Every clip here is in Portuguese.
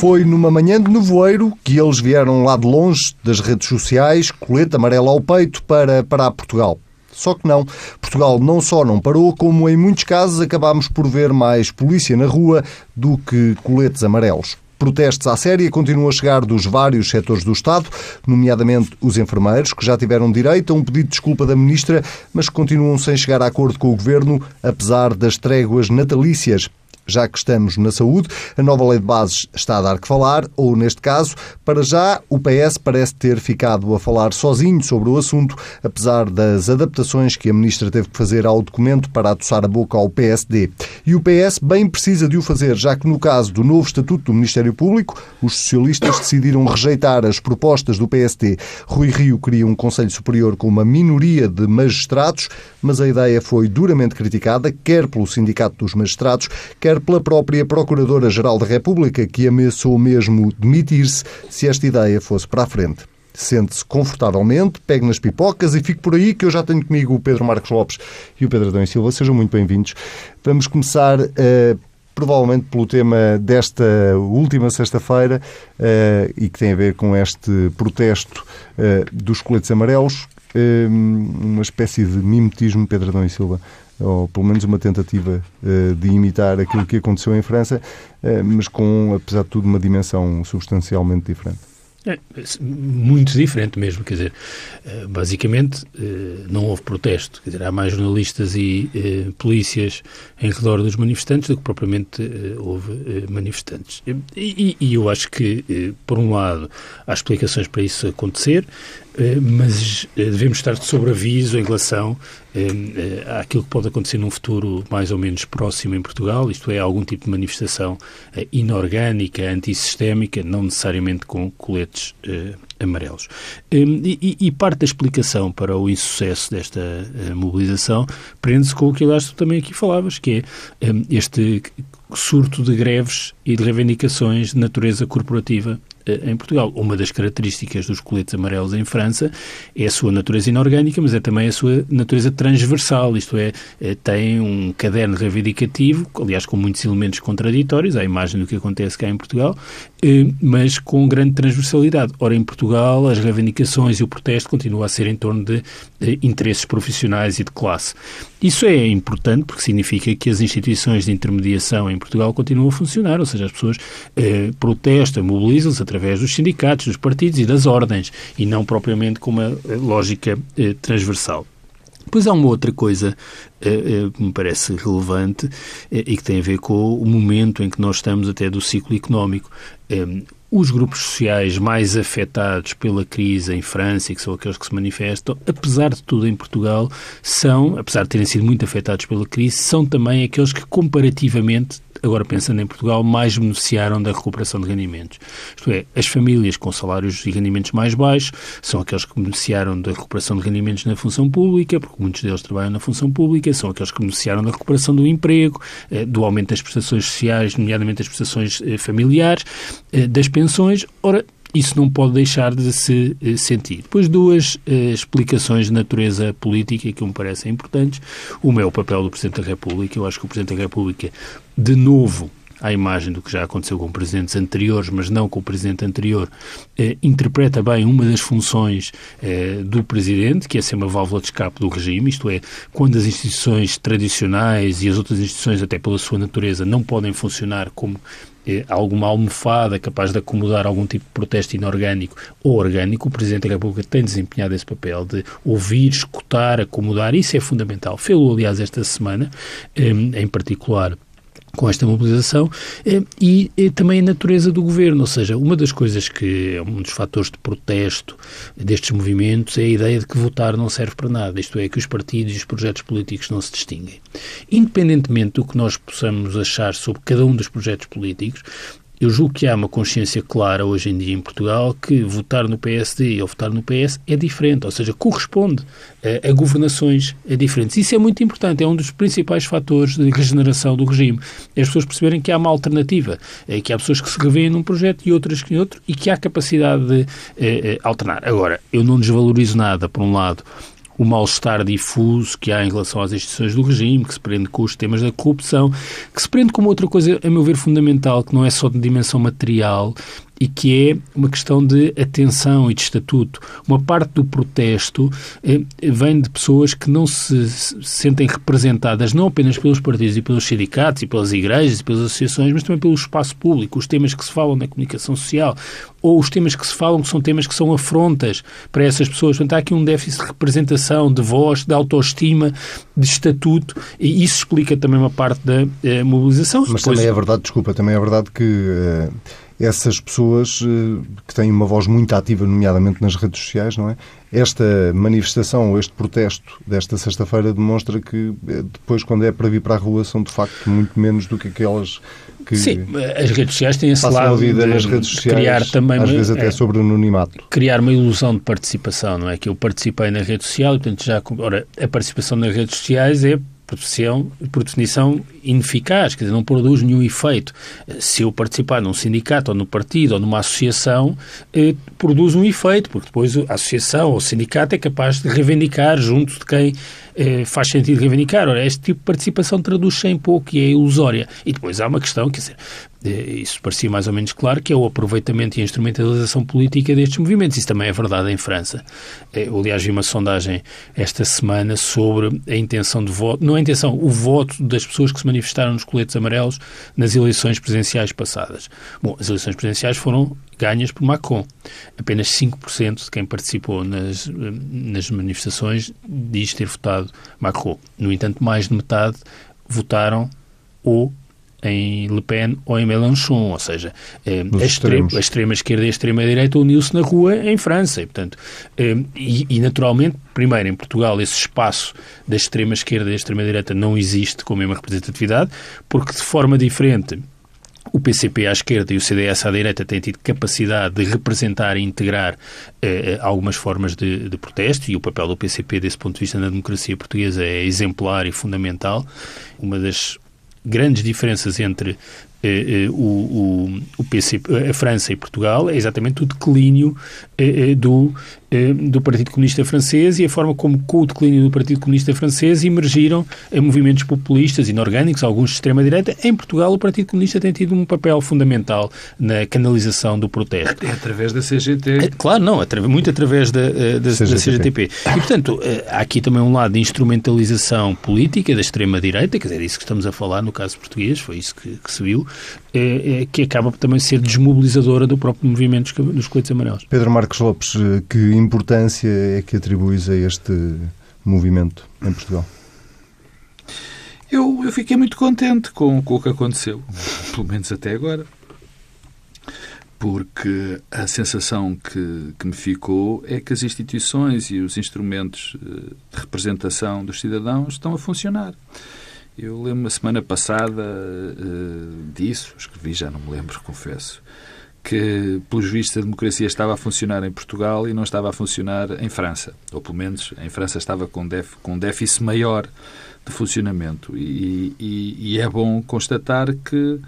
Foi numa manhã de nevoeiro que eles vieram lá de longe das redes sociais, colete amarelo ao peito, para parar Portugal. Só que não. Portugal não só não parou, como em muitos casos acabámos por ver mais polícia na rua do que coletes amarelos. Protestos à séria continuam a chegar dos vários setores do Estado, nomeadamente os enfermeiros, que já tiveram direito a um pedido de desculpa da Ministra, mas que continuam sem chegar a acordo com o Governo, apesar das tréguas natalícias já que estamos na saúde, a nova lei de bases está a dar que falar, ou neste caso, para já, o PS parece ter ficado a falar sozinho sobre o assunto, apesar das adaptações que a ministra teve que fazer ao documento para atoçar a boca ao PSD. E o PS bem precisa de o fazer, já que no caso do novo Estatuto do Ministério Público, os socialistas decidiram rejeitar as propostas do PSD. Rui Rio queria um Conselho Superior com uma minoria de magistrados, mas a ideia foi duramente criticada, quer pelo Sindicato dos Magistrados, quer pela própria Procuradora-Geral da República, que ameaçou mesmo demitir-se se esta ideia fosse para a frente. Sente-se confortavelmente, pegue nas pipocas e fique por aí, que eu já tenho comigo o Pedro Marcos Lopes e o Pedro Adão e Silva. Sejam muito bem-vindos. Vamos começar uh, provavelmente pelo tema desta última sexta-feira uh, e que tem a ver com este protesto uh, dos coletes amarelos, uma espécie de mimetismo, Pedro Adão e Silva, ou pelo menos uma tentativa uh, de imitar aquilo que aconteceu em França, uh, mas com, apesar de tudo, uma dimensão substancialmente diferente. É, muito diferente mesmo, quer dizer, eh, basicamente não houve protesto, quer dizer, há mais jornalistas e eh, polícias em redor dos manifestantes do que propriamente eh, houve eh, manifestantes. E, e, eu acho que, por um lado, há explicações para isso acontecer, mas devemos estar de sobreaviso em relação àquilo que pode acontecer num futuro mais ou menos próximo em Portugal, isto é, algum tipo de manifestação inorgânica, antissistémica, não necessariamente com coletes amarelos. E, e, parte da explicação para o insucesso desta mobilização prende-se com o que, aliás, tu também aqui falavas, que é este surto de greves e de reivindicações de natureza corporativa em Portugal. Uma das características dos coletes amarelos em França é a sua natureza inorgânica, mas é também a sua natureza transversal, isto é, eh, tem um caderno reivindicativo, aliás, com muitos elementos contraditórios, à imagem do que acontece cá em Portugal, eh, mas com grande transversalidade. Ora, em Portugal, as reivindicações e o protesto continuam a ser em torno de, interesses profissionais e de classe. Isso é importante porque significa que as instituições de intermediação em Portugal continuam a funcionar, ou seja, as pessoas eh, protestam, mobilizam-se através dos sindicatos, dos partidos e das ordens, e não propriamente com uma eh, lógica eh, transversal. Depois há uma outra coisa eh, eh, que me parece relevante eh, e que tem a ver com o momento em que nós estamos até do ciclo económico. Os grupos sociais mais afetados pela crise em França, que são aqueles que se manifestam, apesar de tudo em Portugal, são, apesar de terem sido muito afetados pela crise, são também aqueles que comparativamente agora pensando em Portugal, mais beneficiaram da recuperação de rendimentos. Isto é, as famílias com salários e rendimentos mais baixos são aqueles que beneficiaram da recuperação de rendimentos na função pública, porque muitos deles trabalham na função pública, são aqueles que beneficiaram da recuperação do emprego, eh, do aumento das prestações sociais, nomeadamente das prestações eh, familiares, eh, das pensões. Ora, isso não pode deixar de se eh, sentir. Depois, duas eh, explicações de natureza política que me parecem importantes. Uma é o papel do Presidente da República. Eu acho que o Presidente da República, de novo, à imagem do que já aconteceu com presidentes anteriores, mas não com o presidente anterior, eh, interpreta bem uma das funções eh, do presidente, que é ser uma válvula de escape do regime, isto é, quando as instituições tradicionais e as outras instituições, até pela sua natureza, não podem funcionar como eh, alguma almofada capaz de acomodar algum tipo de protesto inorgânico ou orgânico, o Presidente da República tem desempenhado esse papel de ouvir, escutar, acomodar, isso é fundamental. Fê-lo, aliás, esta semana, eh, em particular com esta mobilização eh, e, e, também a natureza do governo, ou seja, uma das coisas que é um dos fatores de protesto destes movimentos é a ideia de que votar não serve para nada, isto é, que os partidos e os projetos políticos não se distinguem. Independentemente do que nós possamos achar sobre cada um dos projetos políticos, eu julgo que há uma consciência clara hoje em dia em Portugal que votar no PSD ou votar no PS é diferente, ou seja, corresponde a, a governações diferentes. Isso é muito importante, é um dos principais fatores de regeneração do regime. É as pessoas perceberem que há uma alternativa, é que há pessoas que se revêem num projeto e outras que em outro e que há capacidade de é, alternar. Agora, eu não desvalorizo nada, por um lado, o mal-estar difuso que há em relação às instituições do regime, que se prende com os temas da corrupção, que se prende com uma outra coisa, a meu ver, fundamental, que não é só de dimensão material, e que é uma questão de atenção e de estatuto. Uma parte do protesto eh, vem de pessoas que não se, se sentem representadas não apenas pelos partidos e pelos sindicatos e pelas igrejas e pelas associações, mas também pelo espaço público, os temas que se falam na comunicação social ou os temas que se falam que são temas que são afrontas para essas pessoas. Portanto, há aqui um déficit de representação, de voz, de autoestima, de estatuto e isso explica também uma parte da eh, mobilização. Mas Depois... também é verdade, desculpa, também é verdade que... Eh essas pessoas eh, que têm uma voz muito ativa, nomeadamente nas redes sociais, não é? Esta manifestação, este protesto desta sexta-feira demonstra que eh, depois, quando é para vir para a rua, são de facto muito menos do que aquelas que Sim, as redes sociais têm esse lado a vida nas redes sociais, criar também às vezes até é, sobre o anonimato. Criar uma ilusão de participação, não é? Que eu participei na rede social, portanto já... Ora, a participação nas redes sociais é por definição, ineficaz, quer dizer, não produz nenhum efeito. Se eu participar num sindicato, ou no partido, ou numa associação, eh, produz um efeito, porque depois a associação ou o sindicato é capaz de reivindicar junto de quem eh, faz sentido reivindicar. Ora, este tipo de participação traduz-se em pouco e é ilusória. E depois há uma questão, quer dizer, eh, isso parecia mais ou menos claro, que é o aproveitamento e a instrumentalização política destes movimentos. Isso também é verdade em França. Eh, eu, aliás, vi uma sondagem esta semana sobre a intenção de voto, não a intenção, o voto das pessoas que se manifestaram nos coletes amarelos nas eleições presidenciais passadas. Bom, as eleições presidenciais foram ganhas por Macron. Apenas 5% de quem participou nas, nas manifestações diz ter votado Macron. No entanto, mais de metade votaram ou em Le Pen ou em Mélenchon, ou seja, eh, a, extrema, a extrema esquerda e a extrema direita uniu-se na rua em França, e, portanto, eh, e, e, naturalmente, primeiro, em Portugal, esse espaço da extrema esquerda e da extrema direita não existe com a mesma representatividade, porque de forma diferente o PCP à esquerda e o CDS à direita têm tido capacidade de representar e integrar eh, eh, algumas formas de, de, protesto e o papel do PCP, desse ponto de vista, na democracia portuguesa é exemplar e fundamental. Uma das grandes diferenças entre eh, eh, o, o, o PC, a França e Portugal é exatamente o declínio eh, do, do Partido Comunista Francês e a forma como, com o declínio do Partido Comunista Francês, emergiram movimentos populistas, inorgânicos, alguns de extrema-direita. Em Portugal, o Partido Comunista tem tido um papel fundamental na canalização do protesto. É através da CGT. É, claro, não, muito através da, da, da CGTP. E, portanto, há aqui também um lado de instrumentalização política da extrema-direita, quer dizer, é isso que estamos a falar no caso português, foi isso que, que se viu, é, é, que acaba por também ser desmobilizadora do próprio movimento dos coletes amarelos. Pedro Marcos Lopes, que importância é que atribuis a este movimento em Portugal? Eu, eu fiquei muito contente com, com o que aconteceu, pelo menos até agora porque a sensação que, que, me ficou é que as instituições e os instrumentos eh, de representação dos cidadãos estão a funcionar. Eu lembro a semana passada uh, disso, escrevi, já não me lembro, confesso, que, pelos vistos, a democracia estava a funcionar em Portugal e não estava a funcionar em França. Ou, pelo menos, em França estava com, def, com um déficit maior de funcionamento. E, e, e, é bom constatar que,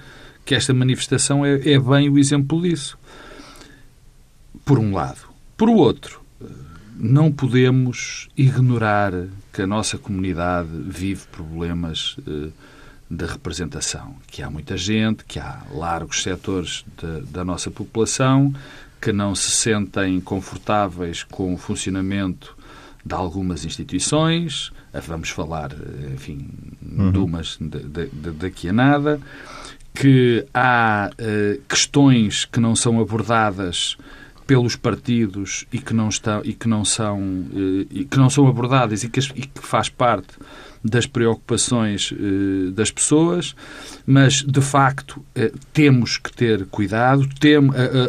que esta manifestação é, é bem o exemplo disso. Por um lado. Por outro, não podemos ignorar que a nossa comunidade vive problemas eh, da representação, que há muita gente, que há largos setores de, da nossa população que não se sentem confortáveis com o funcionamento de algumas instituições, vamos falar, eh, enfim, uhum. de umas daqui a nada, que há uh, questões que não são abordadas pelos partidos e que não estão e que não são eh, e que não são abordadas e que, e que faz parte das preocupações eh, das pessoas, mas de facto eh, temos que ter cuidado, tem,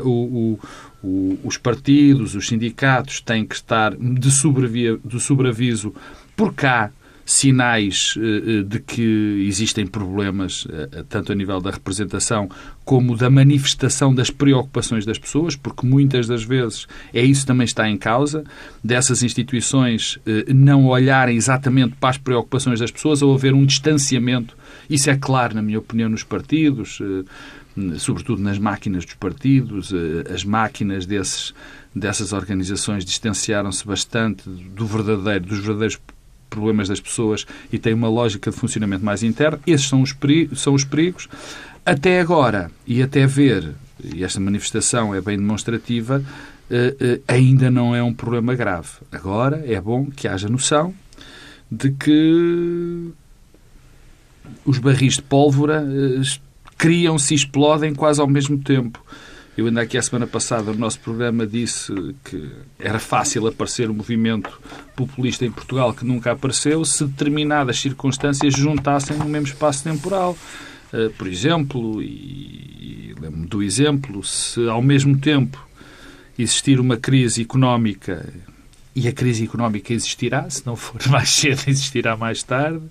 o, o, os partidos, os sindicatos têm que estar de, sobrevia, de sobreaviso por cá sinais eh, eh, de que existem problemas, eh, tanto a nível da representação como da manifestação das preocupações das pessoas, porque muitas das vezes é isso também está em causa, dessas instituições não olharem exatamente para as preocupações das pessoas ou haver um distanciamento. Isso é claro, na minha opinião, nos partidos sobretudo nas máquinas dos partidos, as máquinas desses, dessas organizações distanciaram-se bastante do verdadeiro, dos verdadeiros problemas das pessoas e têm uma lógica de funcionamento mais interno. Esses são os, perigos, são os perigos. Até agora, e até ver, e esta manifestação é bem demonstrativa, eh, eh, ainda não é um problema grave. Agora é bom que haja noção de que os barris de pólvora eh, criam-se e explodem quase ao mesmo tempo. Eu ainda aqui a semana passada no nosso programa disse que era fácil aparecer um movimento populista em Portugal que nunca apareceu se determinadas circunstâncias juntassem no mesmo espaço temporal. Eh, por exemplo, e lembro-me do exemplo, se ao mesmo tempo existir uma crise económica e a crise económica existirá, se não for mais cedo, existirá mais tarde,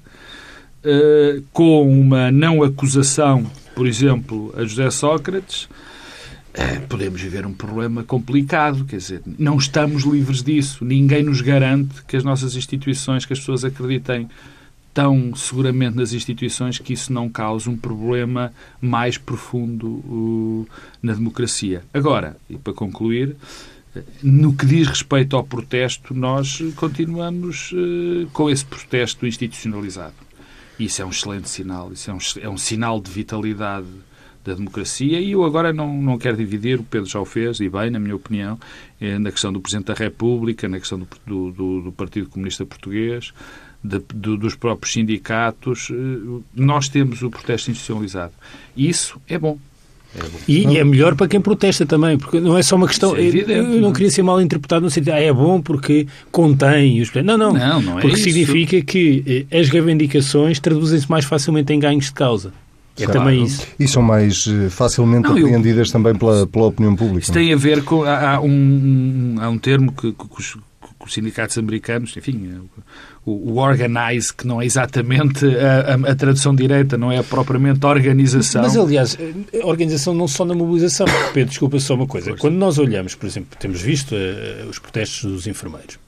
eh, com uma não acusação, por exemplo, a José Sócrates, podemos viver um problema complicado. Quer dizer, não estamos livres disso. Ninguém nos garante que as nossas instituições, que as pessoas acreditem tão seguramente nas instituições que isso não cause um problema mais profundo uh, na democracia. Agora, e para concluir, no que diz respeito ao protesto, nós continuamos uh, com esse protesto institucionalizado. Isso é um excelente sinal, isso é um, é um sinal de vitalidade da democracia e eu agora não, não quero dividir, o Pedro já o fez, e bem, na minha opinião, eh, na questão do Presidente da República, na questão do, do, do Partido Comunista Português, de, do, dos próprios sindicatos, eh, nós temos o protesto institucionalizado. Isso é bom. É e, e, é melhor para quem protesta também, porque não é só uma questão. É evidente, eu não, queria ser mal interpretado no sentido, ah, é bom porque contém os. Não, não. não, não é porque isso. significa que eh, as reivindicações traduzem-se mais facilmente em ganhos de causa. É claro. também isso. E são mais eh, facilmente não, apreendidas eu... também pela, pela opinião pública. Isso tem a ver com. Há, há um, há um termo que, que, que, os, que, os, sindicatos americanos, enfim, o, o, organize, que não é exatamente a, a, a, tradução direta, não é propriamente organização. Mas, aliás, a organização não só na mobilização. Pedro, desculpa só uma coisa. Quando nós olhamos, por exemplo, temos visto uh, os protestos dos enfermeiros.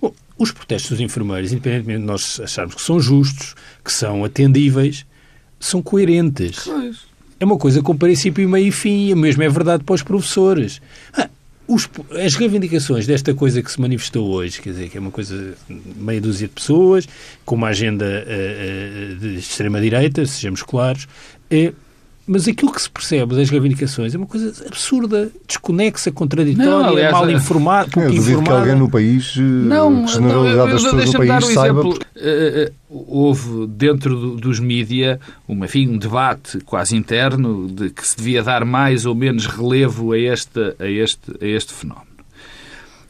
Bom, os protestos dos enfermeiros, independentemente de nós acharmos que são justos, que são atendíveis, são coerentes. Pois. É uma coisa com princípio, meio e fim, e mesmo é verdade para os professores. Ah, os, as reivindicações desta coisa que se manifestou hoje, quer dizer, que é uma coisa meia dúzia de pessoas, com uma agenda uh, uh, de extrema-direita, sejamos claros, uh, mas aquilo que se percebe das reivindicações é uma coisa absurda, desconexa, contraditória, não, aliás, mal informada, pouco eu duvido que alguém no país, não, generalidade das pessoas do país, um saiba... Exemplo. Houve dentro do, dos mídia um, enfim, um debate quase interno de que se devia dar mais ou menos relevo a este, a este, a este fenómeno.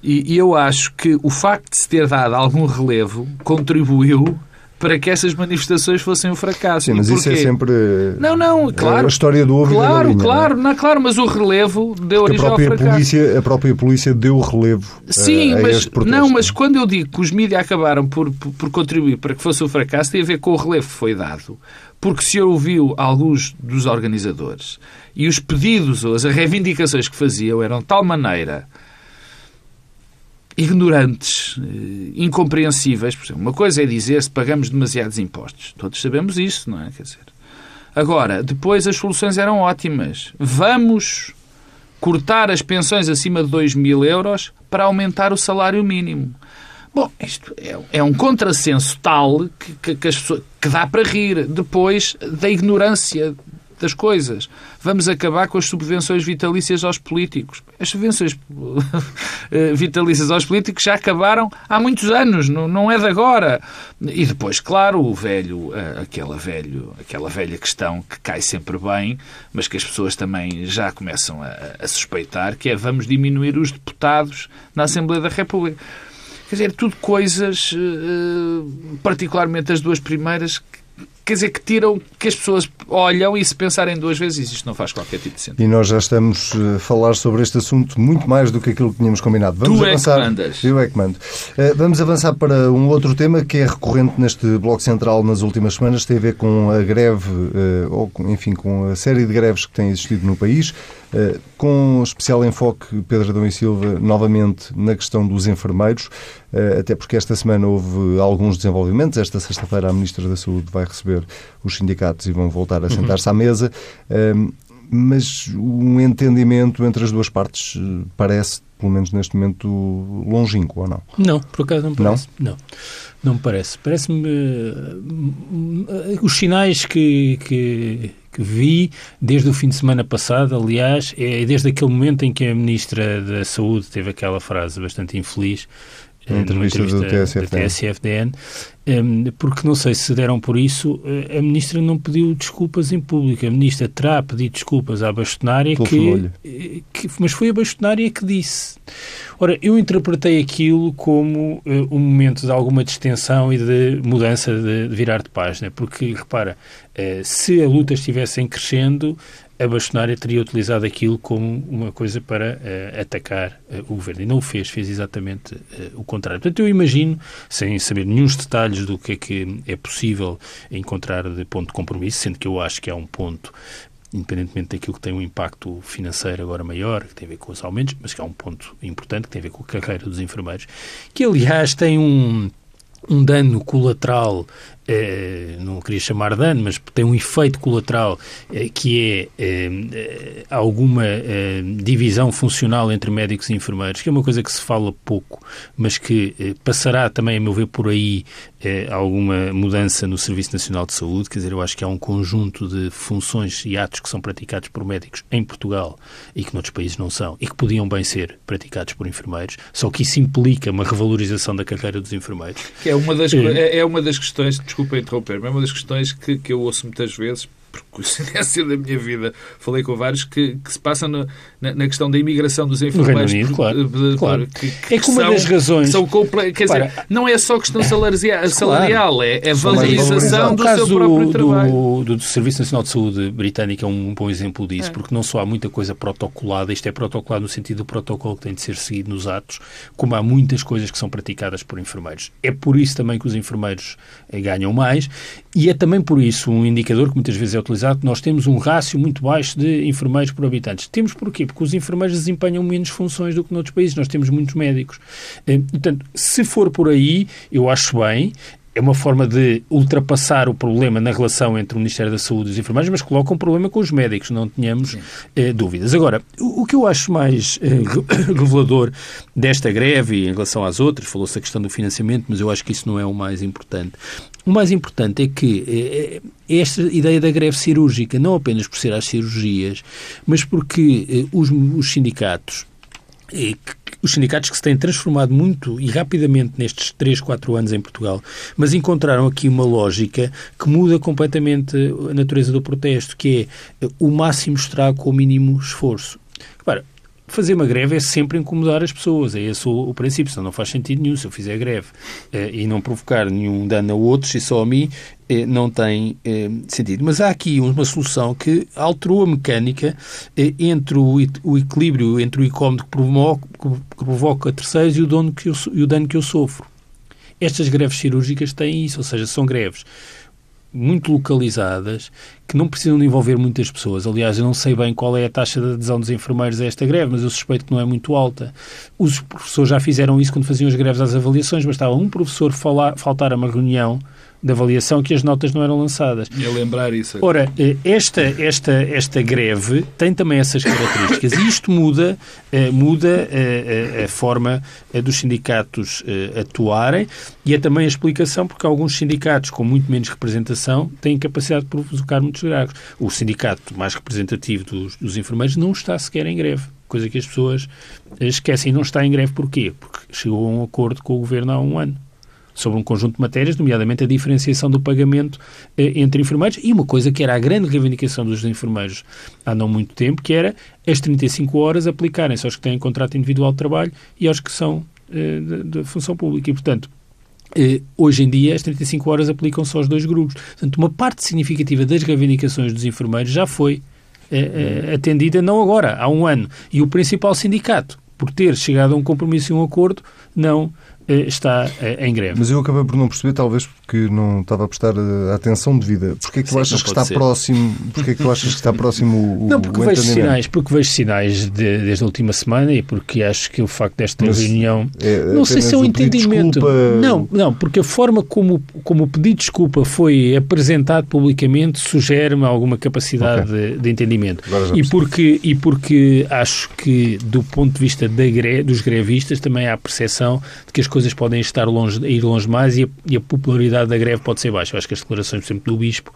E, e eu acho que o facto de se ter dado algum relevo contribuiu para que essas manifestações fossem um fracasso. Sim, mas isso é sempre não, não, claro, a história do ovo claro, da claro, não, é? claro, mas o relevo deu origem ao fracasso. Polícia, a própria polícia deu relevo Sim, a, a mas. Não, mas quando eu digo que os mídias acabaram por, por, por contribuir para que fosse um fracasso, tem a ver com o relevo que foi dado. Porque se ouviu alguns dos organizadores e os pedidos ou as reivindicações que faziam eram de tal maneira ignorantes, eh, incompreensíveis. Por exemplo, uma coisa é dizer se pagamos demasiados impostos. Todos sabemos isso, não é? Quer dizer, agora, depois as soluções eram ótimas. Vamos cortar as pensões acima de 2 mil euros para aumentar o salário mínimo. Bom, isto é, é um contrassenso tal que, que, que, pessoas, que dá para rir depois da ignorância das coisas. Vamos acabar com as subvenções vitalícias aos políticos. As subvenções eh, vitalícias aos políticos já acabaram há muitos anos, não é de agora. E depois, claro, o velho, eh, aquela, velho, aquela velha questão que cai sempre bem, mas que as pessoas também já começam a, a suspeitar, que é vamos diminuir os deputados na Assembleia da República. Quer dizer, tudo coisas, eh, particularmente as duas primeiras, quer dizer, que tiram, que as pessoas olham e se pensarem duas vezes, isto não faz qualquer tipo de sentido. E nós já estamos a falar sobre este assunto muito mais do que aquilo que tínhamos combinado. Vamos tu avançar... é que mandas. Eu é que mando. Eh, vamos avançar para um outro tema que é recorrente neste Bloco Central nas últimas semanas, tem a ver com a greve, eh, ou enfim, com a série de greves que têm existido no país, eh, com especial enfoque, Pedro Adão e Silva, novamente na questão dos enfermeiros, até porque esta semana houve alguns desenvolvimentos. Esta sexta-feira a Ministra da Saúde vai receber os sindicatos e vão voltar a uhum. sentar-se à mesa. mas um entendimento entre as duas partes parece, pelo menos neste momento, longínquo, ou não? Não, por acaso não parece. Não, não, não me parece. Parece-me uh, os sinais que, que, que, vi desde o fim de semana passado, aliás, é desde aquele momento em que a Ministra da Saúde teve aquela frase bastante infeliz na entrevista, entrevista do TSFDN. TSFDN, porque não sei se deram por isso, a ministra não pediu desculpas em público. A ministra terá pedido desculpas à bastonária que, eh, que, mas foi a bastonária que disse. Ora, eu interpretei aquilo como uh, um momento de alguma distensão e de mudança de, de virar de página, porque, repara, uh, se a luta estivesse em crescendo, a bastonária teria utilizado aquilo como uma coisa para uh, atacar uh, o governo. E não o fez, fez exatamente uh, o contrário. Portanto, eu imagino, sem saber nenhum detalhes do que é que é possível encontrar de ponto de compromisso, sendo que eu acho que é um ponto independentemente daquilo que tem um impacto financeiro agora maior, que tem a ver com os aumentos, mas que é um ponto importante, que tem a ver com a carreira dos enfermeiros, que aliás tem um, um dano colateral eh, não queria chamar dano, mas tem um efeito colateral eh, que é eh, alguma divisão funcional entre médicos e enfermeiros, que é uma coisa que se fala pouco, mas que passará também, a meu ver, por aí alguma mudança no Serviço Nacional de Saúde. Quer dizer, eu acho que há um conjunto de funções e atos que são praticados por médicos em Portugal e que noutros países não são e que podiam bem ser praticados por enfermeiros, só que isso implica uma revalorização da carreira dos enfermeiros. Que é uma das, é, é uma das questões desculpa interromper, mas é uma das questões que, que eu ouço muitas vezes, por coincidência da minha vida, falei com vários, que, que se passa na, na, questão da imigração dos enfermeiros. Unido, claro, de, claro. Que, que, é que uma são, das razões... São comple... Quer dizer, não é só questão salarial, salarial claro. é a valorização do seu próprio do, trabalho. Do, do Serviço Nacional de Saúde britânico é um bom exemplo disso, é. porque não só há muita coisa protocolada, isto é protocolado no sentido do protocolo que tem de ser seguido nos atos, como há muitas coisas que são praticadas por enfermeiros. É por isso também que os enfermeiros eh, ganham mais e é também por isso um indicador que muitas vezes é utilizado, nós temos um rácio muito baixo de enfermeiros por habitantes. Temos porquê? Porque os enfermeiros desempenham menos funções do que noutros países. Nós temos muitos médicos. Eh, portanto, se for por aí, eu acho bem é uma forma de ultrapassar o problema na relação entre o Ministério da Saúde e os enfermeiros, mas coloca um problema com os médicos, não tenhamos eh, dúvidas. Agora, o, o, que eu acho mais eh, revelador desta greve, em relação às outras, falou-se a questão do financiamento, mas eu acho que isso não é o mais importante. O mais importante é que eh, eh esta ideia da greve cirúrgica, não apenas por ser às cirurgias, mas porque eh, os, os sindicatos os sindicatos que se têm transformado muito e rapidamente nestes 3, 4 anos em Portugal, mas encontraram aqui uma lógica que muda completamente a natureza do protesto, que é o máximo estrago com o mínimo esforço. Repara, fazer uma greve é sempre incomodar as pessoas. É esse o, o princípio, senão não faz sentido nenhum. Se eu fizer greve eh, e não provocar nenhum dano a outros e só a mim, eh, não tem eh, sentido. Mas há aqui uma solução que alterou a mecânica entre o, o, equilíbrio entre o incómodo que provoca, que provoca terceiros e o, dono que eu, e o dano que eu sofro. Estas greves cirúrgicas têm isso, ou seja, são greves muito localizadas, que não precisam de envolver muitas pessoas. Aliás, eu não sei bem qual é a taxa de adesão dos enfermeiros a esta greve, mas eu suspeito que não é muito alta. Os professores já fizeram isso quando faziam as greves às avaliações, bastava um professor falar, faltar a uma reunião de avaliação que as notas não eram lançadas. E a lembrar isso. Ora, eh, esta, esta, esta greve tem também essas características e isto muda, eh, muda a, a, a forma dos sindicatos eh, atuarem e é também a explicação porque alguns sindicatos com muito menos representação têm capacidade de provocar muitos graves. O sindicato mais representativo dos, dos enfermeiros não está sequer em greve coisa que as pessoas esquecem. Não está em greve porquê? Porque chegou a um acordo com o Governo há um ano sobre um conjunto de matérias, nomeadamente a diferenciação do pagamento eh, entre enfermeiros e uma coisa que era a grande reivindicação dos enfermeiros há não muito tempo, que era as 35 horas aplicarem-se aos que têm contrato individual de trabalho e aos que são eh, de função pública. E, portanto, eh, hoje em dia as 35 horas aplicam-se aos dois grupos. Portanto, uma parte significativa das reivindicações dos enfermeiros já foi eh, eh, atendida, não agora, há um ano. E o principal sindicato, por ter chegado a um compromisso e um acordo, não está em greve. Mas eu acabei por não perceber, talvez porque não estava a prestar a atenção devida. Porquê é que tu Sim, achas que está ser. próximo? Porquê é que tu achas que está próximo o Não, porque o vejo sinais, porque vejo sinais de, desde a última semana e porque acho que o facto desta Mas reunião é não sei se é um entendimento. Desculpa... Não, não, porque a forma como, como o pedido de desculpa foi apresentado publicamente sugere-me alguma capacidade okay. de, de, entendimento. E porque, e porque acho que do ponto de vista da gre, dos grevistas também há a percepção de que as coisas podem estar longe, ir longe mais e a, e a popularidade da greve pode ser baixa. Eu acho que as declarações, por exemplo, do Bispo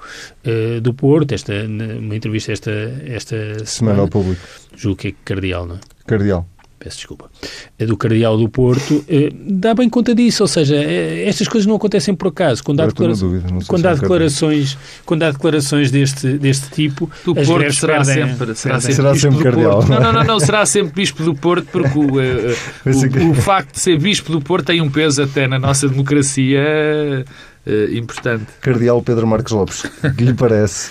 uh, do Porto, esta, uma entrevista esta, esta semana, semana ao público, julgo que é cardeal, não é? Cardeal peço desculpa, do Cardeal do Porto, eh, dá bem conta disso, ou seja, eh, estas coisas não acontecem por acaso. Quando há, declara dúvida, quando há declarações, quando há declarações deste, deste tipo, do as Porto será perdem, sempre, será sempre, será sempre Cardeal. Não, não, não, não, será sempre Bispo do Porto, porque o, eh, o, o, facto de ser Bispo do Porto tem um peso até na nossa democracia importante. Cardeal Pedro Marcos Lopes, que lhe parece?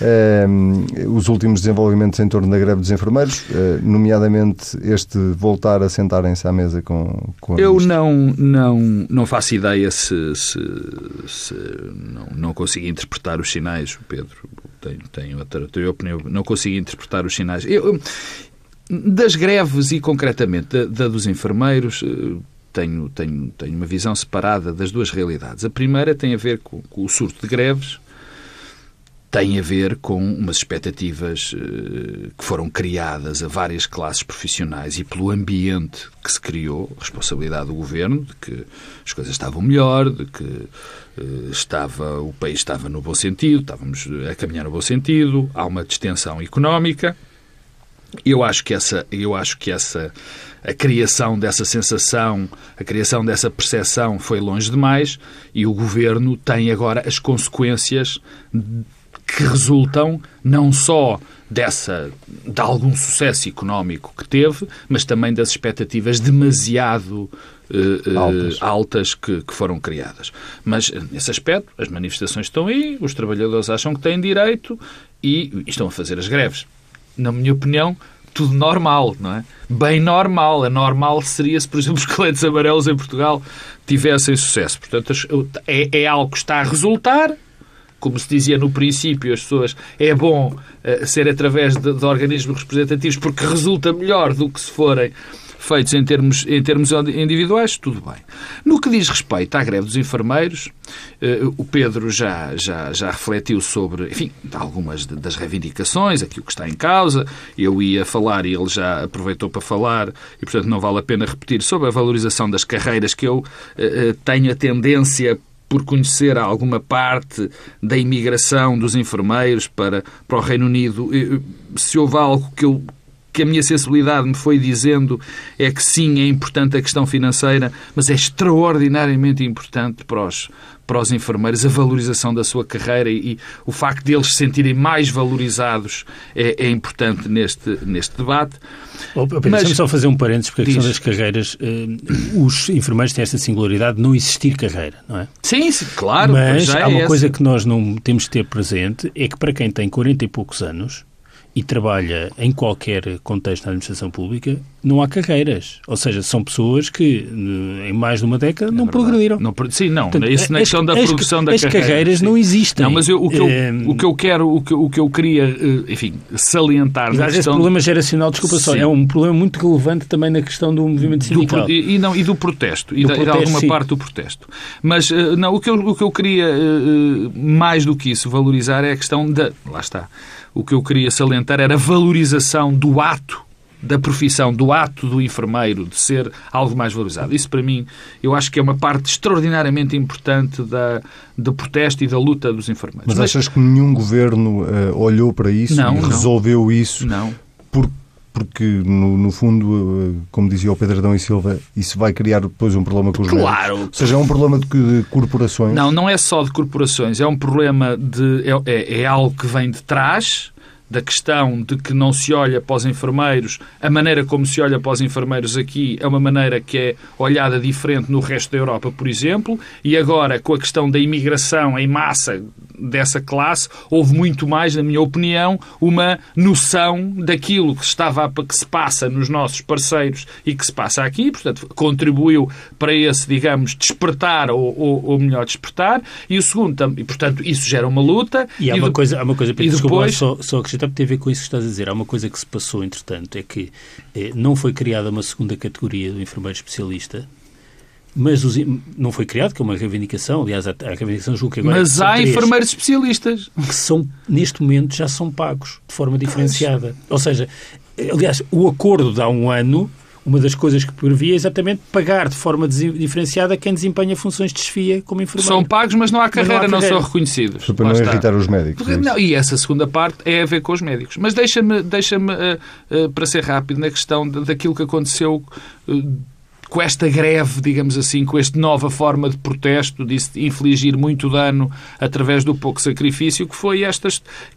Uh, os últimos desenvolvimentos em torno da greve dos enfermeiros, uh, nomeadamente este voltar a sentarem-se à mesa com, com a Eu não, não, não faço ideia se, se, se não, não consigo interpretar os sinais, Pedro. Tenho, tenho outra, tenho opinião, não consigo interpretar os sinais. Eu, das greves e concretamente da, da dos enfermeiros, eh, tenho, tenho, tenho uma visão separada das duas realidades. A primeira tem a ver com, com o surto de greves tem a ver com umas expectativas uh, que foram criadas a várias classes profissionais e pelo ambiente que se criou, responsabilidade do governo, de que as coisas estavam melhor, de que uh, estava, o país estava no bom sentido, estávamos a caminhar no bom sentido, há uma distensão económica. Eu acho que essa, eu acho que essa a criação dessa sensação, a criação dessa percepção foi longe demais e o governo tem agora as consequências que resultam não só dessa de algum sucesso económico que teve, mas também das expectativas demasiado uh, altas, altas que, que, foram criadas. Mas nesse aspecto, as manifestações estão aí, os trabalhadores acham que têm direito e, e estão a fazer as greves. Na minha opinião, tudo normal, não é? Bem normal. A normal seria se, por exemplo, os coletes amarelos em Portugal tivessem sucesso. Portanto, é, é algo que está a resultar como se dizia no princípio, as pessoas é bom uh, ser através de, de, organismos representativos porque resulta melhor do que se forem feitos em termos, em termos individuais, tudo bem. No que diz respeito à greve dos enfermeiros, uh, o Pedro já, já, já refletiu sobre, enfim, algumas das reivindicações, aquilo que está em causa. Eu ia falar e ele já aproveitou para falar e, portanto, não vale a pena repetir sobre a valorização das carreiras que eu uh, tenho a tendência por conhecer alguma parte da imigração dos enfermeiros para, para o Reino Unido, se houve algo que eu que a minha sensibilidade me foi dizendo é que sim, é importante a questão financeira, mas é extraordinariamente importante para os, para os enfermeiros a valorização da sua carreira e, e o facto de eles se sentirem mais valorizados é, é importante neste, neste debate. Oh, Mas... só fazer um parênteses, porque a questão das carreiras, uh, os enfermeiros têm esta singularidade de não existir carreira, não é? Sim, sim claro. Mas há é uma essa. coisa que nós não temos de ter presente, é que para quem tem 40 e poucos anos, e trabalha em qualquer contexto da administração pública, não há carreiras. Ou seja, são pessoas que em mais de uma década é não verdade. progrediram. Não, sim, não. Portanto, isso na questão da as, produção da as carreira. As carreiras sim. não existem. Não, mas eu, o, que eu, é... o que eu quero, o que, o que eu queria, eh, enfim, salientar mas na questão... Esse problema geracional, desculpa só, é um problema muito relevante também na questão do movimento sindical. Do, e, não, e do protesto. Do e, protesto, de alguma sim. parte do protesto. Mas, eh, não, o que eu, o que eu queria, eh, mais do que isso, valorizar é a questão da... Lá está o que eu queria salientar era a valorização do ato da profissão, do ato do enfermeiro, de ser algo mais valorizado. Isso, para mim, eu acho que é uma parte extraordinariamente importante da, do protesto e da luta dos enfermeiros. Mas, Mas achas que nenhum governo uh, olhou para isso não, e resolveu não. isso? Não porque, no, no, fundo, eh, como dizia o Pedro Adão e Silva, isso vai criar depois um problema com os Claro. Médicos. Ou seja, é um problema de, de, corporações. Não, não é só de corporações. É um problema de... É, é, é algo que vem de trás da questão de que não se olha para os enfermeiros, a maneira como se olha para os enfermeiros aqui é uma maneira que é olhada diferente no resto da Europa, por exemplo, e agora com a questão da imigração em massa dessa classe, houve muito mais, na minha opinião, uma noção daquilo que estava que se passa nos nossos parceiros e que se passa aqui, portanto, contribuiu para esse, digamos, despertar ou, ou, ou melhor despertar, e o segundo, e portanto, isso gera uma luta. E há uma, coisa, há uma coisa, Pedro, e depois... só, só acrescentar, tem a ver com isso que estás a dizer, há uma coisa que se passou, entretanto, é que eh, não foi criada uma segunda categoria do enfermeiro especialista, mas os, não foi criado, que é uma reivindicação, aliás, a, a reivindicação julgo que agora... Mas há três, enfermeiros especialistas. Que são, neste momento, já são pagos de forma diferenciada. Ou seja, aliás, o acordo de há um ano, uma das coisas que previa é exatamente pagar de forma diferenciada quem desempenha funções de desfia como enfermeiro. São pagos, mas não há carreira, não, há carreira. não, são reconhecidos. Para não irritar os médicos. É não, e essa segunda parte é a ver com os médicos. Mas deixa-me, deixa-me uh, uh, para ser rápido, na questão daquilo que aconteceu... Uh, com esta greve, digamos assim, com esta nova forma de protesto, de infligir muito dano através do pouco sacrifício, que foi esta,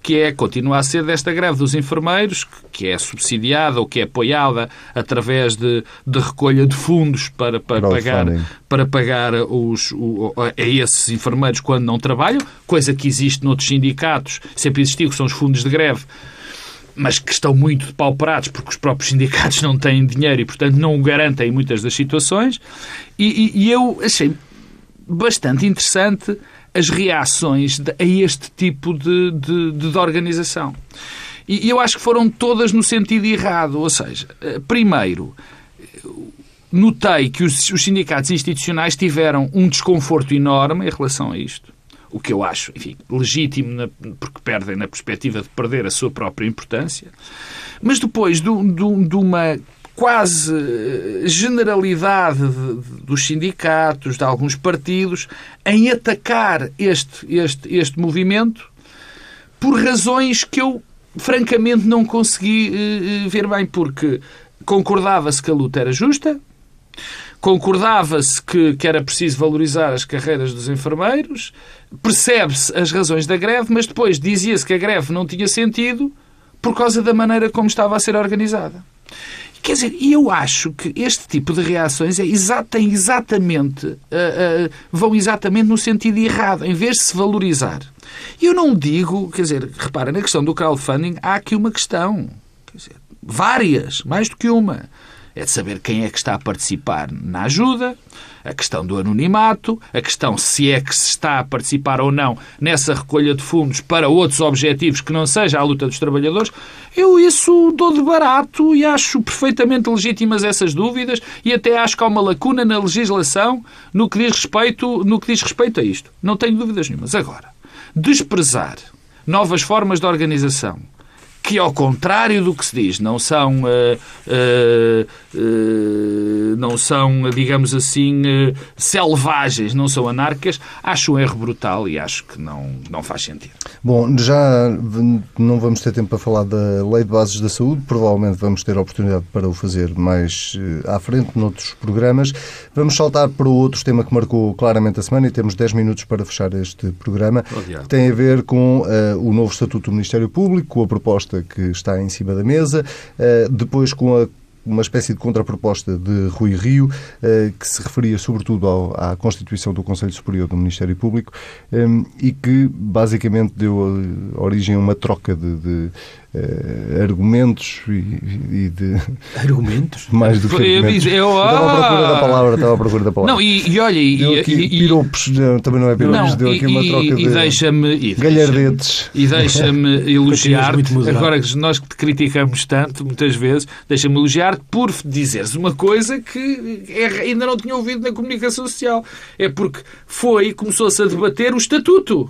que é, continua a ser desta greve dos enfermeiros, que é subsidiada ou que é apoiada através de, de recolha de fundos para, para pagar, para pagar os, o, a esses enfermeiros quando não trabalham, coisa que existe noutros sindicatos, sempre existiu, que são os fundos de greve, mas que estão muito depauperados porque os próprios sindicatos não têm dinheiro e, portanto, não o garantem em muitas das situações. E, e, e eu achei bastante interessante as reações de, a este tipo de, de, de organização. E, e eu acho que foram todas no sentido errado. Ou seja, eh, primeiro, notei que os, os sindicatos institucionais tiveram um desconforto enorme em relação a isto o que eu acho, enfim, legítimo, na, porque perdem na perspectiva de perder a sua própria importância. Mas depois de, de, de uma quase eh, generalidade de, dos sindicatos, de alguns partidos, em atacar este, este, este movimento por razões que eu, francamente, não consegui uh, ver bem, porque concordava-se que a luta era justa, Concordava-se que, que era preciso valorizar as carreiras dos enfermeiros, percebe-se as razões da greve, mas depois dizia-se que a greve não tinha sentido por causa da maneira como estava a ser organizada. Quer dizer, eu acho que este tipo de reações é exata, exatamente, uh, uh, vão exatamente no sentido errado, em vez de se valorizar. Eu não digo, quer dizer, repara, na questão do crowdfunding há aqui uma questão, dizer, várias, mais do que uma é de saber quem é que está a participar na ajuda, a questão do anonimato, a questão se é que se está a participar ou não nessa recolha de fundos para outros objetivos que não seja a luta dos trabalhadores. Eu isso dou de barato e acho perfeitamente legítimas essas dúvidas e até acho que há uma lacuna na legislação no que diz respeito, no que diz respeito a isto. Não tenho dúvidas nenhumas. Agora, desprezar novas formas de organização que, ao contrário do que se diz, não são, uh, uh, uh, não são digamos assim, selvagens, não são anárquicas, acho um erro brutal e acho que não, não faz sentido. Bom, já não vamos ter tempo para falar da Lei de Bases da Saúde, provavelmente vamos ter a oportunidade para o fazer mais à frente, noutros programas. Vamos saltar para o outro tema que marcou claramente a semana e temos 10 minutos para fechar este programa. que tem a ver com o novo Estatuto do Ministério Público, com a proposta proposta que está em cima da mesa, eh, depois com a uma espécie de contraproposta de Rui Rio, eh, que se referia sobretudo ao, à constituição do Conselho Superior do Ministério Público eh, e que basicamente deu origem a uma troca de, de uh, argumentos e, e, de... Argumentos? Mais do que argumentos. Eu, eu, estava à procura da palavra, estava à procura da palavra. Não, e, e olha... E, aqui, e, piropos, não, também não é piropos, não, deu aqui uma troca e, de deixa-me, galhardetes. E deixa-me elogiar-te, agora que nós que te criticamos tanto, muitas vezes, deixa-me elogiar-te por dizeres uma coisa que é, ainda não tinha ouvido na comunicação social. É porque foi, começou-se a debater o estatuto.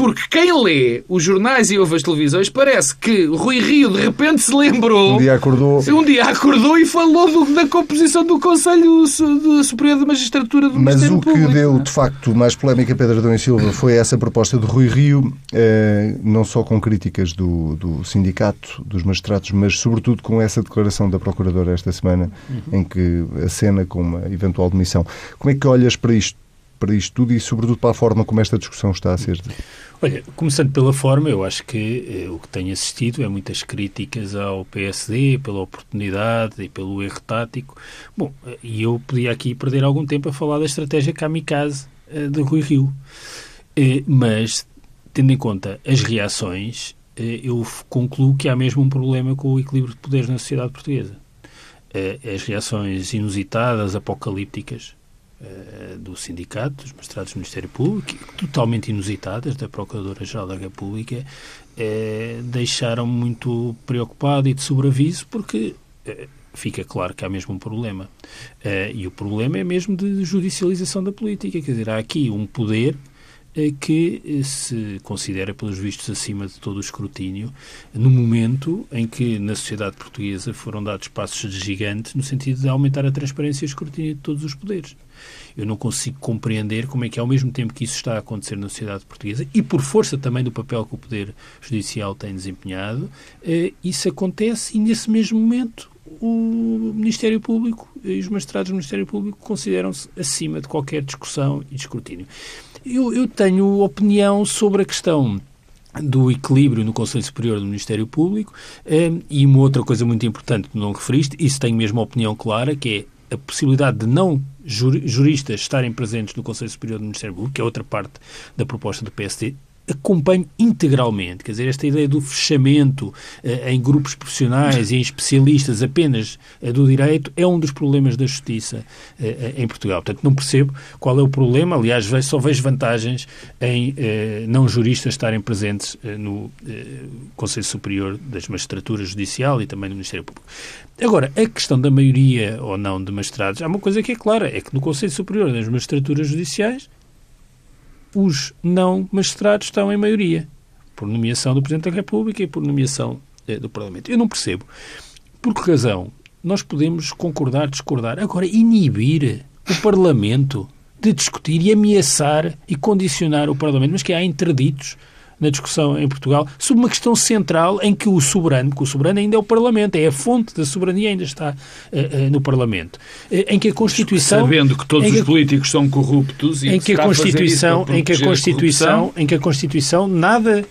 Porque quem lê os jornais e ouve as televisões parece que Rui Rio de repente se lembrou. Um dia acordou. Um dia acordou e falou do, da composição do Conselho Superior da Magistratura do Mas Ministério o que Público. deu, de facto, mais polémica a Pedro Adão e Silva foi essa proposta de Rui Rio, eh, não só com críticas do, do sindicato, dos magistrados, mas sobretudo com essa declaração da Procuradora esta semana, uhum. em que acena com uma eventual demissão. Como é que olhas para isto? Para isto tudo e, sobretudo, para a forma como esta discussão está a ser? Olha, começando pela forma, eu acho que eh, o que tenho assistido é muitas críticas ao PSD pela oportunidade e pelo erro tático. Bom, eh, e eu podia aqui perder algum tempo a falar da estratégia kamikaze eh, de Rui Rio. Eh, mas, tendo em conta as reações, eh, eu concluo que há mesmo um problema com o equilíbrio de poderes na sociedade portuguesa. Eh, as reações inusitadas, apocalípticas do sindicato, dos magistrados do Ministério Público, totalmente inusitadas, da Procuradora-Geral da República, deixaram-me muito preocupado e de sobreaviso, porque fica claro que há mesmo um problema. e o problema é mesmo de judicialização da política. Quer dizer, há aqui um poder que eh, se considera, pelos vistos, acima de todo o escrutínio, no momento em que na sociedade portuguesa foram dados passos gigantes no sentido de aumentar a transparência e o escrutínio de todos os poderes. Eu não consigo compreender como é que, ao mesmo tempo que isso está a acontecer na sociedade portuguesa, e por força também do papel que o Poder Judicial tem desempenhado, eh, isso acontece e, nesse mesmo momento, o Ministério Público e os magistrados do Ministério Público consideram-se acima de qualquer discussão e escrutínio. Eu, eu tenho opinião sobre a questão do equilíbrio no Conselho Superior do Ministério Público eh, e uma outra coisa muito importante que não referiste, isso tenho mesmo a opinião clara, que é a possibilidade de não juristas estarem presentes no Conselho Superior do Ministério Público, que é outra parte da proposta do PSD, acompanho integralmente. Quer dizer, esta ideia do fechamento eh, em grupos profissionais e em especialistas apenas eh, do direito é um dos problemas da justiça eh, em Portugal. Portanto, não percebo qual é o problema. Aliás, só vejo vantagens em não juristas estarem presentes no Conselho Superior das Magistraturas Judicial e também no Ministério Público. Agora, a questão da maioria ou não de magistrados, há uma coisa que é clara, é que no Conselho Superior das Magistraturas Judiciais os não magistrados estão em maioria, por nomeação do Presidente da República e por nomeação eh, do Parlamento. Eu não percebo. Por que razão nós podemos concordar, discordar? Agora, inibir o Parlamento de discutir e ameaçar e condicionar o Parlamento, mas que há interditos na discussão em Portugal sobre uma questão central em que o soberano, que o soberano ainda é o Parlamento, é a fonte da soberania ainda está uh, no Parlamento, uh, em que a Constituição sabendo que todos os políticos são corruptos e em que a Constituição, em que a Constituição, a em que a Constituição nada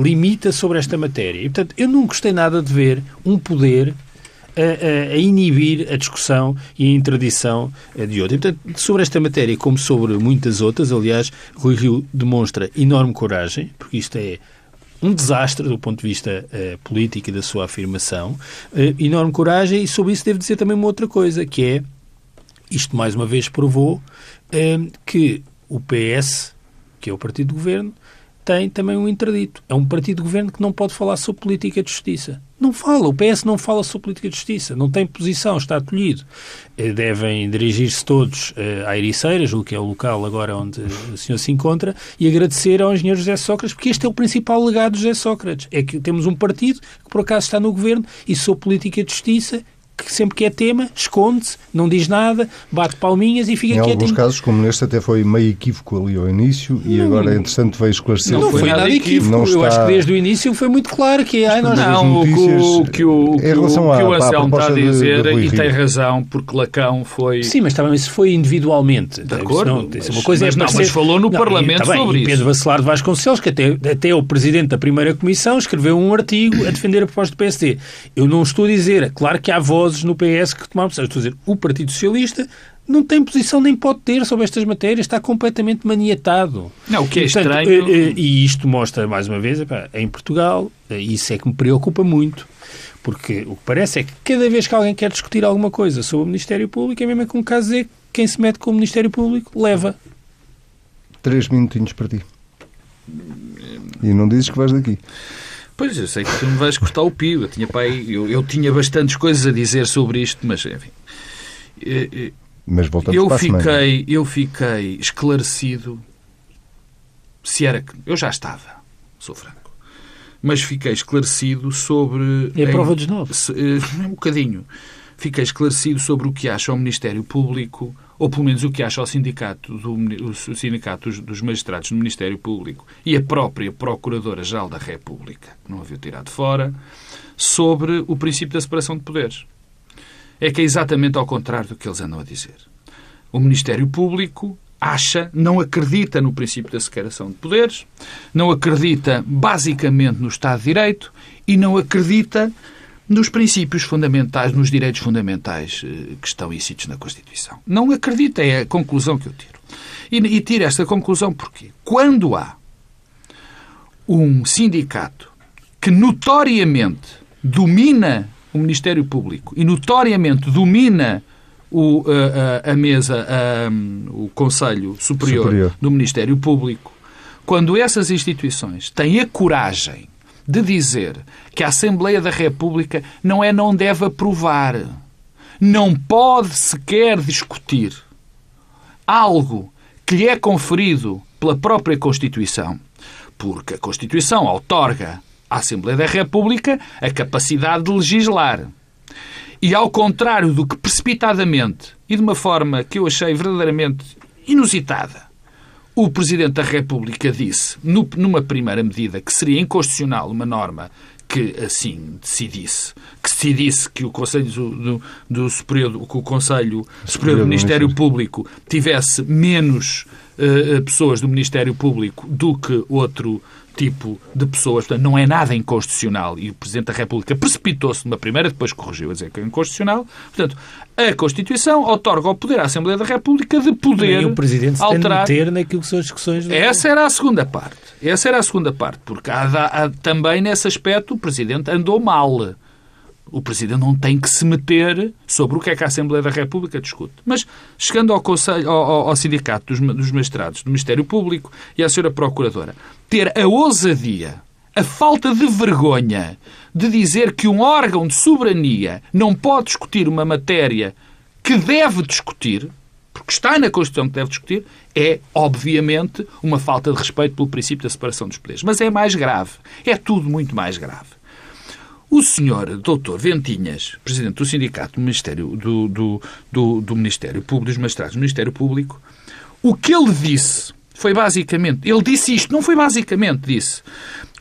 limita sobre esta matéria. E, portanto, eu não gostei nada de ver um poder a, a, inibir a discussão e a interdição eh, de outra. E, portanto, sobre esta matéria, como sobre muitas outras, aliás, Rui Rio demonstra enorme coragem, porque isto é um desastre do ponto de vista uh, político e da sua afirmação, uh, enorme coragem, e sobre isso devo dizer também uma outra coisa, que é, isto mais uma vez provou, uh, que o PS, que é o partido do governo, tem também um interdito. É um partido de governo que não pode falar sobre política de justiça. Não fala, o PS não fala sobre política de justiça, não tem posição, está tolhido. Eh, devem dirigir-se todos uh, à Ericeiras, o que é o local agora onde o senhor se encontra, e agradecer ao engenheiro José Sócrates, porque este é o principal legado de José Sócrates. É que temos um partido que por acaso está no governo e sobre política de justiça que sempre que é tema, esconde-se, não diz nada, bate palminhas e fica quietinho. Em alguns casos, como neste, até foi meio equívoco ali ao início e não, agora, entretanto, veio esclarecer. Não, não foi nada equívoco. Não Eu acho que desde o início foi muito claro que... Ai, nós... Não, o que o, que o, que o Anselmo está a dizer, de, de e tem razão, porque Lacão foi... Sim, mas também isso foi individualmente. De acordo. Não, mas, uma coisa mas, é não, mas falou no não, Parlamento e, tá bem, sobre e Pedro isso. Bacelar de Vasconcelos, que até, até o Presidente da primeira Comissão escreveu um artigo a defender a proposta do PSD. Eu não estou a dizer, é claro que há vozes no PS que tomar posição. Estou a dizer, o Partido Socialista não tem posição nem pode ter sobre estas matérias, está completamente maniatado. Não, o que é e, portanto, estranho... Eh, eh, e isto mostra, mais uma vez, em Portugal, eh, isso é que me preocupa muito. Porque o que parece é que cada vez que alguém quer discutir alguma coisa sobre o Ministério Público, é mesmo com o caso dizer que quem se mete com o Ministério Público leva. Três minutinhos para ti. E não dizes que vais daqui. Pois, eu sei que tu me vais cortar o pio. Eu tinha, pai, eu, eu tinha bastantes coisas a dizer sobre isto, mas enfim. Eh, eh, mas voltamos eu para fiquei, eu fiquei esclarecido se era que. Eu já estava, sou franco. Mas fiquei esclarecido sobre. É a prova dos nove. Eh, um bocadinho. Fiquei esclarecido sobre o que acha o Ministério Público ou pelo menos o que acha o sindicato, do, o sindicato dos, dos magistrados no Ministério Público e a própria Procuradora-Geral da República, que não havia tirado fora, sobre o princípio da separação de poderes. É que é exatamente ao contrário do que eles andam a dizer. O Ministério Público acha, não acredita no princípio da separação de poderes, não acredita basicamente no Estado de Direito e não acredita nos princípios fundamentais, nos direitos fundamentais eh, que estão inscritos na Constituição. Não acredita, é a conclusão que eu tiro. E, e tiro esta conclusão porque quando há um sindicato que notoriamente domina o Ministério Público e notoriamente domina o, a, a, mesa, a, o Conselho Superior, Superior do Ministério Público, quando essas instituições têm a coragem de dizer que a Assembleia da República não é não deve aprovar, não pode sequer discutir algo que lhe é conferido pela própria Constituição, porque a Constituição outorga à Assembleia da República a capacidade de legislar. E ao contrário do que precipitadamente e de uma forma que eu achei verdadeiramente inusitada, o Presidente da República disse, numa primeira medida, que seria inconstitucional uma norma que assim decidisse, que decidisse que o Conselho do, do, do Superior, que o Conselho Superior do Ministério Público tivesse menos uh, pessoas do Ministério Público do que outro tipo de pessoas. Portanto, não é nada inconstitucional. E o Presidente da República precipitou-se numa primeira, depois corrigiu a dizer que é inconstitucional. Portanto, a Constituição otorga ao poder à Assembleia da República de poder e o Presidente alterar... tem de meter naquilo que são as discussões... Do... Essa era a segunda parte. Essa era a segunda parte. Porque há, há, também nesse aspecto o Presidente andou mal o Presidente não tem que se meter sobre o que é que a Assembleia da República discute. Mas, chegando ao, Conselho, ao, ao Sindicato dos, dos Magistrados, do Ministério Público e à Sra. Procuradora, ter a ousadia, a falta de vergonha de dizer que um órgão de soberania não pode discutir uma matéria que deve discutir, porque está na Constituição que deve discutir, é, obviamente, uma falta de respeito pelo princípio da separação dos poderes. Mas é mais grave. É tudo muito mais grave. O senhor doutor Ventinhas, presidente do Sindicato do Ministério, do, do, do, do Ministério Público, dos Magistrados do Ministério Público, o que ele disse foi basicamente, ele disse isto, não foi basicamente, disse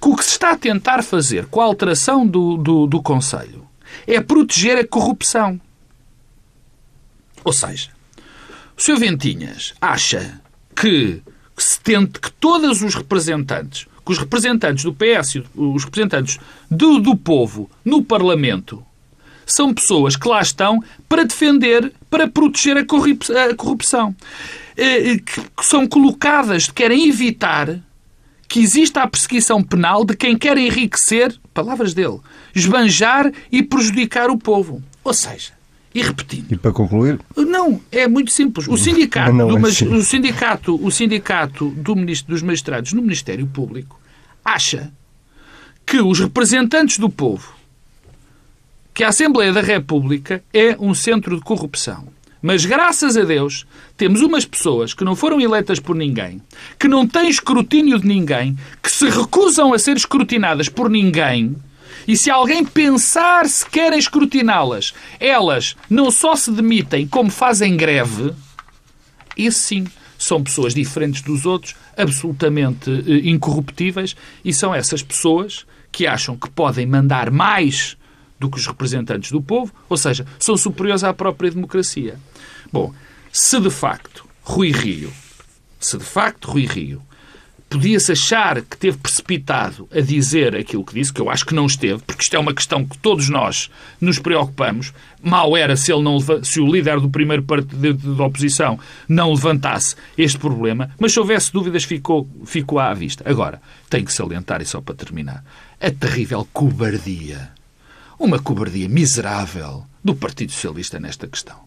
que o que se está a tentar fazer com a alteração do, do, do Conselho é proteger a corrupção. Ou seja, o Sr. Ventinhas acha que, que se tente que todos os representantes que os representantes do PS, os representantes do, do povo no Parlamento, são pessoas que lá estão para defender, para proteger a corrupção. Eh, eh, que são colocadas, querem evitar que exista a perseguição penal de quem quer enriquecer, palavras dele, esbanjar e prejudicar o povo. Ou seja, e repetindo. E para concluir? Não, é muito simples. O sindicato, não, não é do, o sindicato, o sindicato do ministro, dos magistrados no Ministério Público acha que os representantes do povo, que a Assembleia da República é um centro de corrupção. Mas graças a Deus temos umas pessoas que não foram eleitas por ninguém, que não têm escrutínio de ninguém, que se recusam a ser escrutinadas por ninguém. E se alguém pensar se querem escrutiná-las, elas não só se demitem, como fazem greve, esse sim são pessoas diferentes dos outros, absolutamente eh, incorruptíveis, e são essas pessoas que acham que podem mandar mais do que os representantes do povo, ou seja, são superiores à própria democracia. Bom, se de facto Rui Rio, se de facto Rui Rio podia-se achar que teve precipitado a dizer aquilo que disse, que eu acho que não esteve, porque isto é uma questão que todos nós nos preocupamos. Mal era se, ele não, se o líder do primeiro partido da oposição não levantasse este problema, mas se houvesse dúvidas ficou, ficou à vista. Agora, tenho que salientar, e só para terminar, a terrível cobardia, uma cobardia miserável do Partido Socialista nesta questão.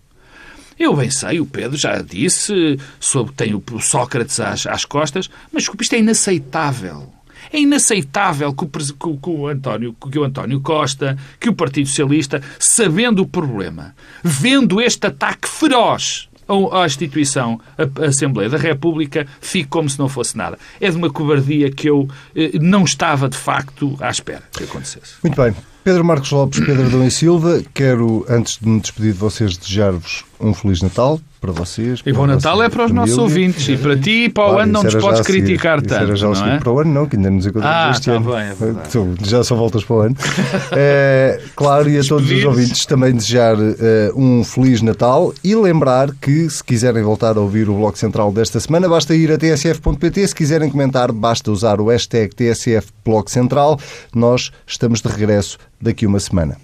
Eu bem sei, o Pedro já disse, sobre, tem o Sócrates às, às costas, mas isto é inaceitável. É inaceitável que o, que, o António, que o António Costa, que o Partido Socialista, sabendo o problema, vendo este ataque feroz à instituição, a Assembleia da República, fique como se não fosse nada. É de uma cobardia que eu eh, não estava, de facto, à espera que acontecesse. Muito bem. Pedro Marcos Lopes, Pedro Adão e Silva, quero, antes de me despedir de vocês, desejar-vos um Feliz Natal, para vocês. E bom Natal é para os nossos ouvintes. E para ti e para o ano não nos podes seguir. criticar Isso tanto. era já não seguir é? para o ano, não, que ainda nos encontramos Ah, este tá ano. bem, é verdade. Então, já só voltas para o ano. Eh, claro, e a todos os ouvintes também desejar eh, um Feliz Natal e lembrar que, se quiserem voltar a ouvir o Bloco Central desta semana, basta ir a tsf.pt. Se quiserem comentar, basta usar o hashtag TSF Bloco Central. Nós estamos de regresso daqui uma semana.